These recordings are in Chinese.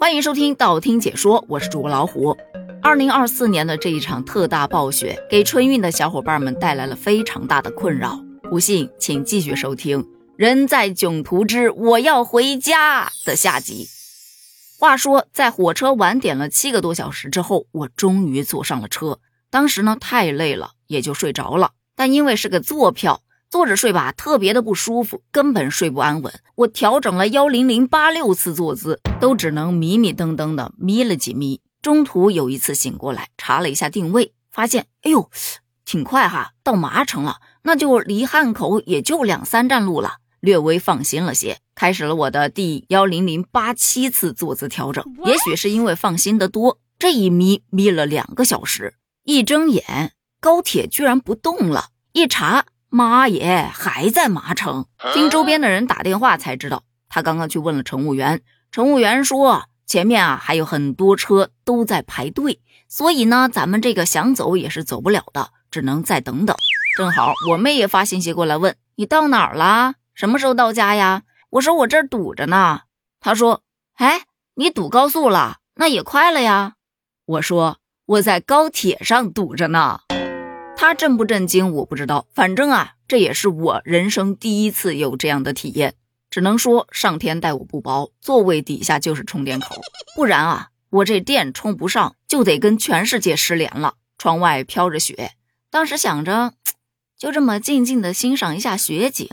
欢迎收听道听解说，我是主播老虎。二零二四年的这一场特大暴雪，给春运的小伙伴们带来了非常大的困扰。不信，请继续收听《人在囧途之我要回家》的下集。话说，在火车晚点了七个多小时之后，我终于坐上了车。当时呢，太累了，也就睡着了。但因为是个坐票。坐着睡吧，特别的不舒服，根本睡不安稳。我调整了幺零零八六次坐姿，都只能迷迷瞪瞪的眯了几眯。中途有一次醒过来，查了一下定位，发现，哎呦，挺快哈，到麻城了，那就离汉口也就两三站路了，略微放心了些。开始了我的第幺零零八七次坐姿调整，也许是因为放心的多，这一眯眯了两个小时，一睁眼，高铁居然不动了，一查。妈耶，还在麻城？听周边的人打电话才知道，他刚刚去问了乘务员，乘务员说前面啊还有很多车都在排队，所以呢，咱们这个想走也是走不了的，只能再等等。正好我妹也发信息过来问你到哪儿了，什么时候到家呀？我说我这儿堵着呢。他说，哎，你堵高速了，那也快了呀。我说我在高铁上堵着呢。他震不震惊，我不知道。反正啊，这也是我人生第一次有这样的体验。只能说上天待我不薄，座位底下就是充电口，不然啊，我这电充不上，就得跟全世界失联了。窗外飘着雪，当时想着，就这么静静的欣赏一下雪景，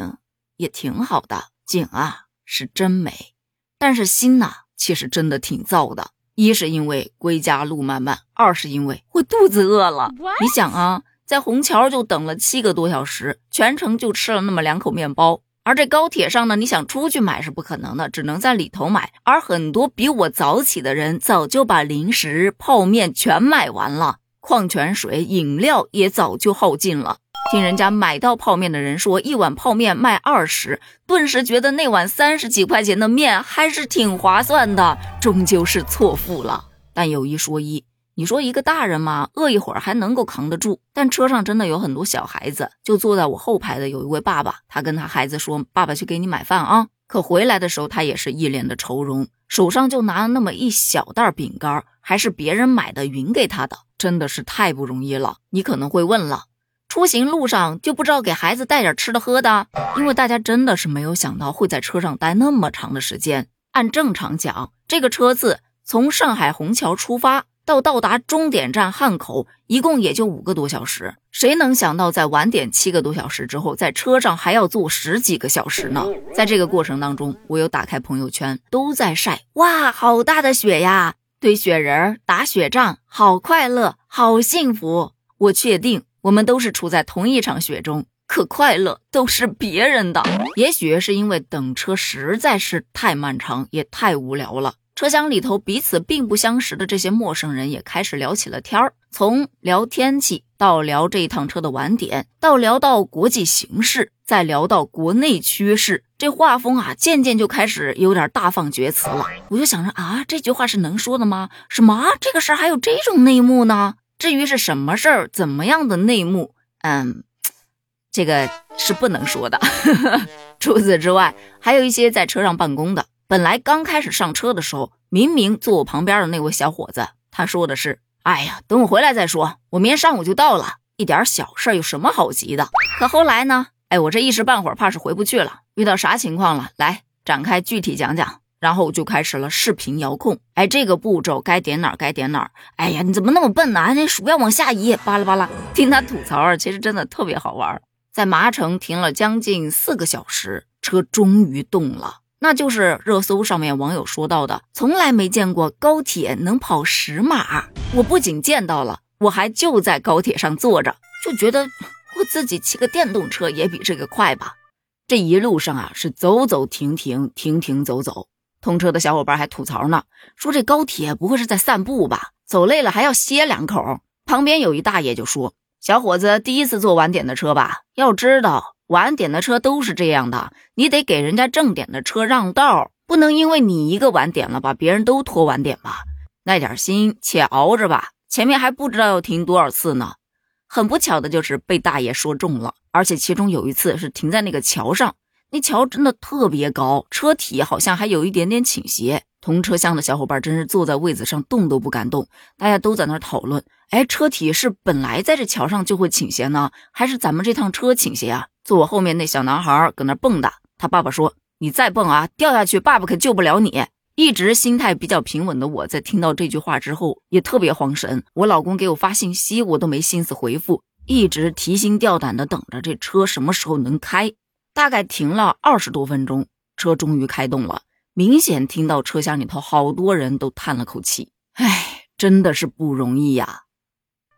也挺好的。景啊，是真美，但是心呐，其实真的挺燥的。一是因为归家路漫漫，二是因为我肚子饿了。你想啊。在虹桥就等了七个多小时，全程就吃了那么两口面包。而这高铁上呢，你想出去买是不可能的，只能在里头买。而很多比我早起的人，早就把零食、泡面全买完了，矿泉水、饮料也早就耗尽了。听人家买到泡面的人说，一碗泡面卖二十，顿时觉得那碗三十几块钱的面还是挺划算的，终究是错付了。但有一说一。你说一个大人嘛，饿一会儿还能够扛得住，但车上真的有很多小孩子。就坐在我后排的有一位爸爸，他跟他孩子说：“爸爸去给你买饭啊。”可回来的时候，他也是一脸的愁容，手上就拿了那么一小袋饼干，还是别人买的匀给他的，真的是太不容易了。你可能会问了，出行路上就不知道给孩子带点吃的喝的？因为大家真的是没有想到会在车上待那么长的时间。按正常讲，这个车次从上海虹桥出发。到到达终点站汉口，一共也就五个多小时。谁能想到，在晚点七个多小时之后，在车上还要坐十几个小时呢？在这个过程当中，我有打开朋友圈，都在晒哇，好大的雪呀！堆雪人、打雪仗，好快乐，好幸福。我确定，我们都是处在同一场雪中，可快乐都是别人的。也许是因为等车实在是太漫长，也太无聊了。车厢里头彼此并不相识的这些陌生人也开始聊起了天儿，从聊天气到聊这一趟车的晚点，到聊到国际形势，再聊到国内趋势，这画风啊渐渐就开始有点大放厥词了。我就想着啊，这句话是能说的吗？什么这个事儿还有这种内幕呢？至于是什么事儿，怎么样的内幕，嗯，这个是不能说的。除此之外，还有一些在车上办公的。本来刚开始上车的时候，明明坐我旁边的那位小伙子，他说的是：“哎呀，等我回来再说，我明天上午就到了，一点小事有什么好急的？”可后来呢？哎，我这一时半会儿怕是回不去了，遇到啥情况了？来展开具体讲讲。然后就开始了视频遥控。哎，这个步骤该点哪儿该点哪儿。哎呀，你怎么那么笨呢？那鼠标往下移，巴拉巴拉。听他吐槽啊，其实真的特别好玩。在麻城停了将近四个小时，车终于动了。那就是热搜上面网友说到的，从来没见过高铁能跑十码。我不仅见到了，我还就在高铁上坐着，就觉得我自己骑个电动车也比这个快吧。这一路上啊，是走走停停，停停走走。通车的小伙伴还吐槽呢，说这高铁不会是在散步吧？走累了还要歇两口。旁边有一大爷就说：“小伙子，第一次坐晚点的车吧？要知道。”晚点的车都是这样的，你得给人家正点的车让道，不能因为你一个晚点了，把别人都拖晚点吧。耐点心，且熬着吧，前面还不知道要停多少次呢。很不巧的就是被大爷说中了，而且其中有一次是停在那个桥上，那桥真的特别高，车体好像还有一点点倾斜。同车厢的小伙伴真是坐在位子上动都不敢动，大家都在那讨论：哎，车体是本来在这桥上就会倾斜呢，还是咱们这趟车倾斜啊？坐我后面那小男孩搁那蹦跶，他爸爸说：“你再蹦啊，掉下去，爸爸可救不了你。”一直心态比较平稳的我在听到这句话之后也特别慌神，我老公给我发信息，我都没心思回复，一直提心吊胆的等着这车什么时候能开。大概停了二十多分钟，车终于开动了。明显听到车厢里头好多人都叹了口气，唉，真的是不容易呀。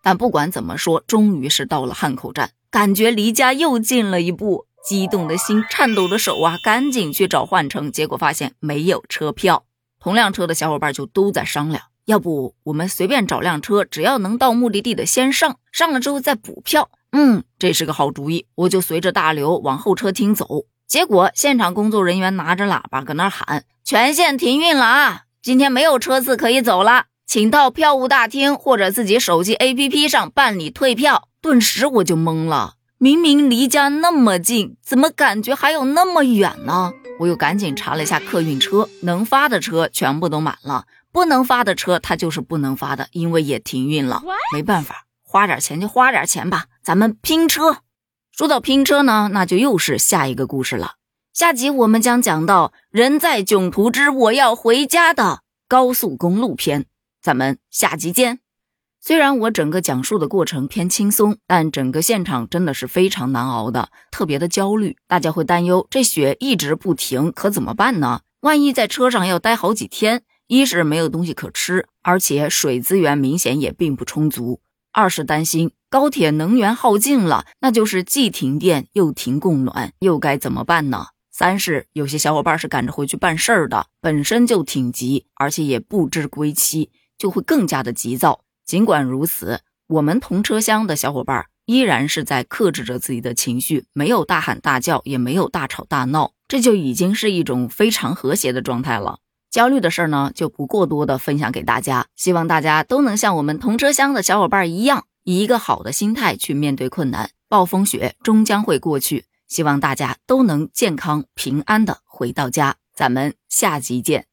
但不管怎么说，终于是到了汉口站，感觉离家又近了一步，激动的心，颤抖的手啊，赶紧去找换乘，结果发现没有车票。同辆车的小伙伴就都在商量，要不我们随便找辆车，只要能到目的地的先上，上了之后再补票。嗯，这是个好主意，我就随着大刘往候车厅走。结果现场工作人员拿着喇叭搁那喊：“全线停运了啊！今天没有车次可以走了，请到票务大厅或者自己手机 APP 上办理退票。”顿时我就懵了，明明离家那么近，怎么感觉还有那么远呢？我又赶紧查了一下客运车，能发的车全部都满了，不能发的车它就是不能发的，因为也停运了。没办法，花点钱就花点钱吧，咱们拼车。说到拼车呢，那就又是下一个故事了。下集我们将讲到“人在囧途之我要回家”的高速公路篇，咱们下集见。虽然我整个讲述的过程偏轻松，但整个现场真的是非常难熬的，特别的焦虑。大家会担忧这雪一直不停，可怎么办呢？万一在车上要待好几天，一是没有东西可吃，而且水资源明显也并不充足；二是担心。高铁能源耗尽了，那就是既停电又停供暖，又该怎么办呢？三是有些小伙伴是赶着回去办事儿的，本身就挺急，而且也不知归期，就会更加的急躁。尽管如此，我们同车厢的小伙伴依然是在克制着自己的情绪，没有大喊大叫，也没有大吵大闹，这就已经是一种非常和谐的状态了。焦虑的事儿呢，就不过多的分享给大家，希望大家都能像我们同车厢的小伙伴一样。以一个好的心态去面对困难，暴风雪终将会过去。希望大家都能健康平安的回到家。咱们下集见。